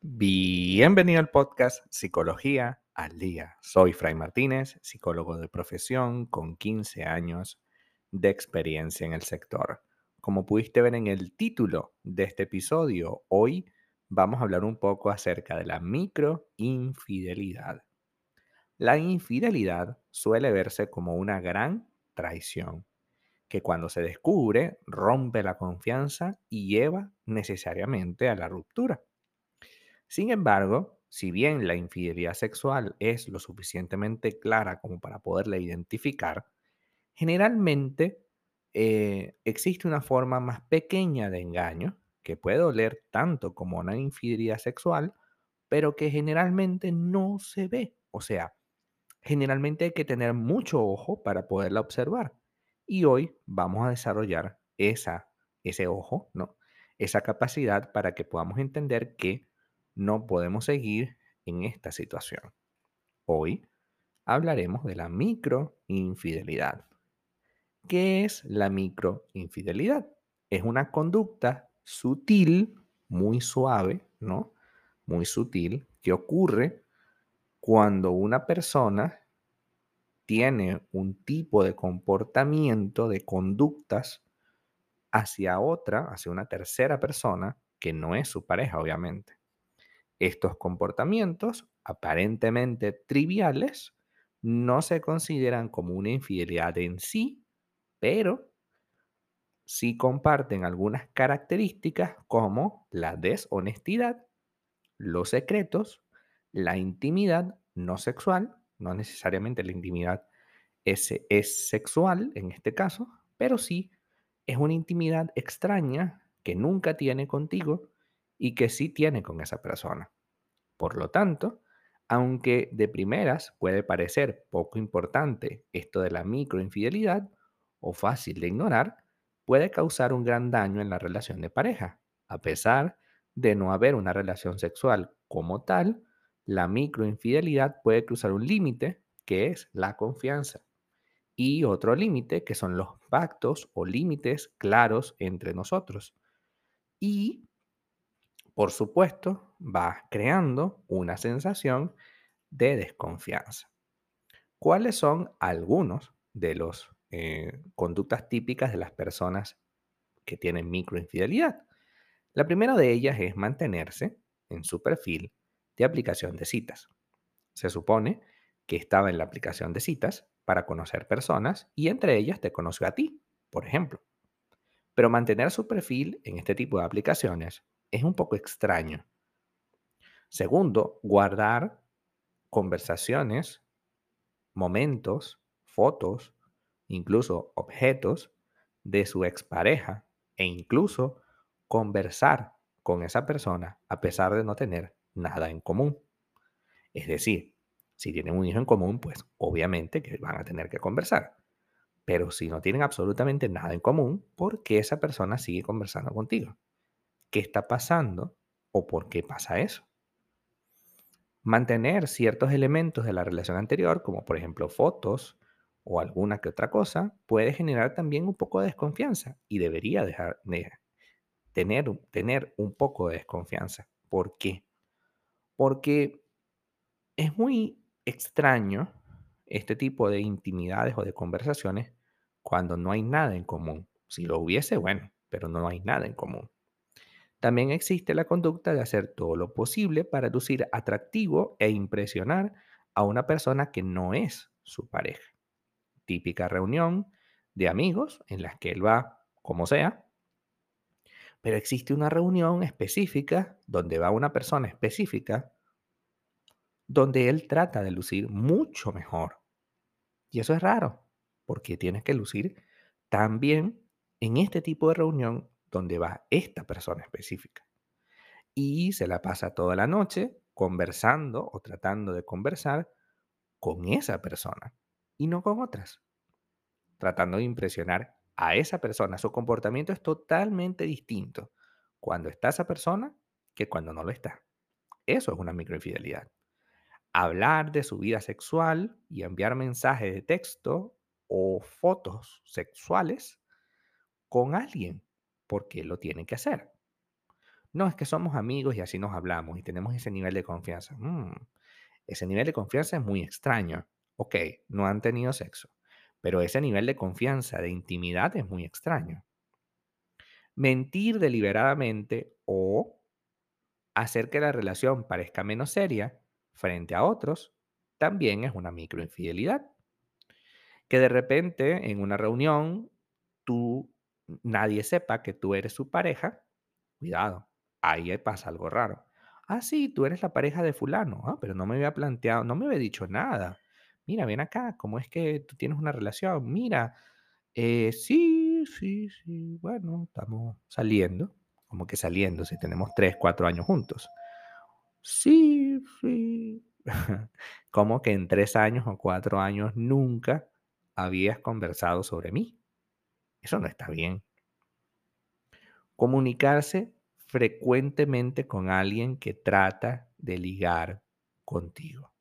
Bienvenido al podcast Psicología al Día. Soy Fray Martínez, psicólogo de profesión con 15 años de experiencia en el sector. Como pudiste ver en el título de este episodio, hoy vamos a hablar un poco acerca de la microinfidelidad. La infidelidad suele verse como una gran traición, que cuando se descubre rompe la confianza y lleva necesariamente a la ruptura. Sin embargo, si bien la infidelidad sexual es lo suficientemente clara como para poderla identificar, generalmente eh, existe una forma más pequeña de engaño que puede oler tanto como una infidelidad sexual, pero que generalmente no se ve. O sea, generalmente hay que tener mucho ojo para poderla observar. Y hoy vamos a desarrollar esa, ese ojo, ¿no? Esa capacidad para que podamos entender que no podemos seguir en esta situación. Hoy hablaremos de la microinfidelidad. ¿Qué es la microinfidelidad? Es una conducta sutil, muy suave, ¿no? Muy sutil, que ocurre cuando una persona tiene un tipo de comportamiento, de conductas hacia otra, hacia una tercera persona, que no es su pareja, obviamente. Estos comportamientos, aparentemente triviales, no se consideran como una infidelidad en sí, pero sí comparten algunas características como la deshonestidad, los secretos, la intimidad no sexual, no necesariamente la intimidad es, es sexual en este caso, pero sí es una intimidad extraña que nunca tiene contigo y que sí tiene con esa persona. Por lo tanto, aunque de primeras puede parecer poco importante esto de la microinfidelidad o fácil de ignorar, puede causar un gran daño en la relación de pareja. A pesar de no haber una relación sexual como tal, la microinfidelidad puede cruzar un límite que es la confianza y otro límite que son los pactos o límites claros entre nosotros. Y por supuesto, va creando una sensación de desconfianza. ¿Cuáles son algunos de las eh, conductas típicas de las personas que tienen microinfidelidad? La primera de ellas es mantenerse en su perfil de aplicación de citas. Se supone que estaba en la aplicación de citas para conocer personas y entre ellas te conoció a ti, por ejemplo. Pero mantener su perfil en este tipo de aplicaciones es un poco extraño. Segundo, guardar conversaciones, momentos, fotos, incluso objetos de su expareja e incluso conversar con esa persona a pesar de no tener nada en común. Es decir, si tienen un hijo en común, pues obviamente que van a tener que conversar. Pero si no tienen absolutamente nada en común, ¿por qué esa persona sigue conversando contigo? qué está pasando o por qué pasa eso. Mantener ciertos elementos de la relación anterior, como por ejemplo fotos o alguna que otra cosa, puede generar también un poco de desconfianza y debería dejar de tener, tener un poco de desconfianza. ¿Por qué? Porque es muy extraño este tipo de intimidades o de conversaciones cuando no hay nada en común. Si lo hubiese, bueno, pero no hay nada en común. También existe la conducta de hacer todo lo posible para lucir atractivo e impresionar a una persona que no es su pareja. Típica reunión de amigos en las que él va como sea, pero existe una reunión específica donde va una persona específica donde él trata de lucir mucho mejor. Y eso es raro, porque tienes que lucir también en este tipo de reunión donde va esta persona específica. Y se la pasa toda la noche conversando o tratando de conversar con esa persona y no con otras. Tratando de impresionar a esa persona. Su comportamiento es totalmente distinto cuando está esa persona que cuando no lo está. Eso es una microinfidelidad. Hablar de su vida sexual y enviar mensajes de texto o fotos sexuales con alguien, porque lo tiene que hacer. No, es que somos amigos y así nos hablamos y tenemos ese nivel de confianza. Mm, ese nivel de confianza es muy extraño. Ok, no han tenido sexo, pero ese nivel de confianza, de intimidad es muy extraño. Mentir deliberadamente o hacer que la relación parezca menos seria frente a otros también es una microinfidelidad. Que de repente en una reunión tú nadie sepa que tú eres su pareja, cuidado, ahí pasa algo raro. Ah, sí, tú eres la pareja de fulano. Ah, pero no me había planteado, no me había dicho nada. Mira, ven acá, ¿cómo es que tú tienes una relación? Mira, eh, sí, sí, sí, bueno, estamos saliendo, como que saliendo, si tenemos tres, cuatro años juntos. Sí, sí. como que en tres años o cuatro años nunca habías conversado sobre mí. Eso no está bien. Comunicarse frecuentemente con alguien que trata de ligar contigo.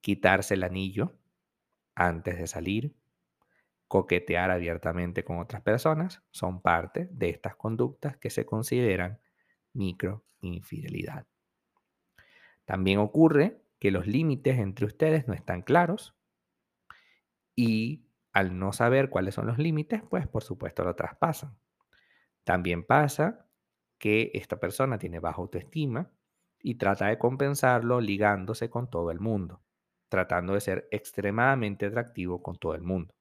Quitarse el anillo antes de salir, coquetear abiertamente con otras personas son parte de estas conductas que se consideran microinfidelidad. También ocurre que los límites entre ustedes no están claros y al no saber cuáles son los límites, pues por supuesto lo traspasan. También pasa que esta persona tiene baja autoestima y trata de compensarlo ligándose con todo el mundo, tratando de ser extremadamente atractivo con todo el mundo.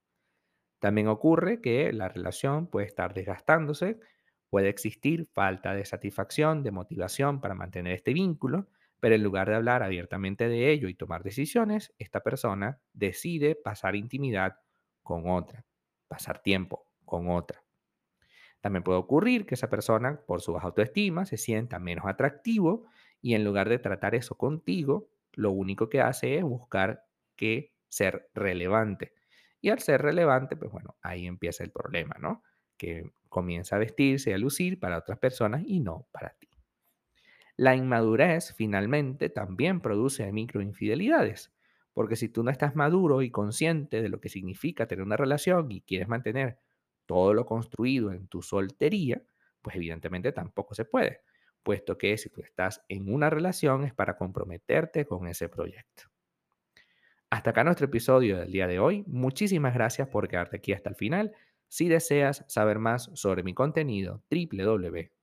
También ocurre que la relación puede estar desgastándose, puede existir falta de satisfacción, de motivación para mantener este vínculo, pero en lugar de hablar abiertamente de ello y tomar decisiones, esta persona decide pasar intimidad con otra, pasar tiempo con otra. También puede ocurrir que esa persona, por su baja autoestima, se sienta menos atractivo y en lugar de tratar eso contigo, lo único que hace es buscar que ser relevante. Y al ser relevante, pues bueno, ahí empieza el problema, ¿no? Que comienza a vestirse y a lucir para otras personas y no para ti. La inmadurez finalmente también produce microinfidelidades, porque si tú no estás maduro y consciente de lo que significa tener una relación y quieres mantener todo lo construido en tu soltería, pues evidentemente tampoco se puede, puesto que si tú estás en una relación es para comprometerte con ese proyecto. Hasta acá nuestro episodio del día de hoy. Muchísimas gracias por quedarte aquí hasta el final. Si deseas saber más sobre mi contenido,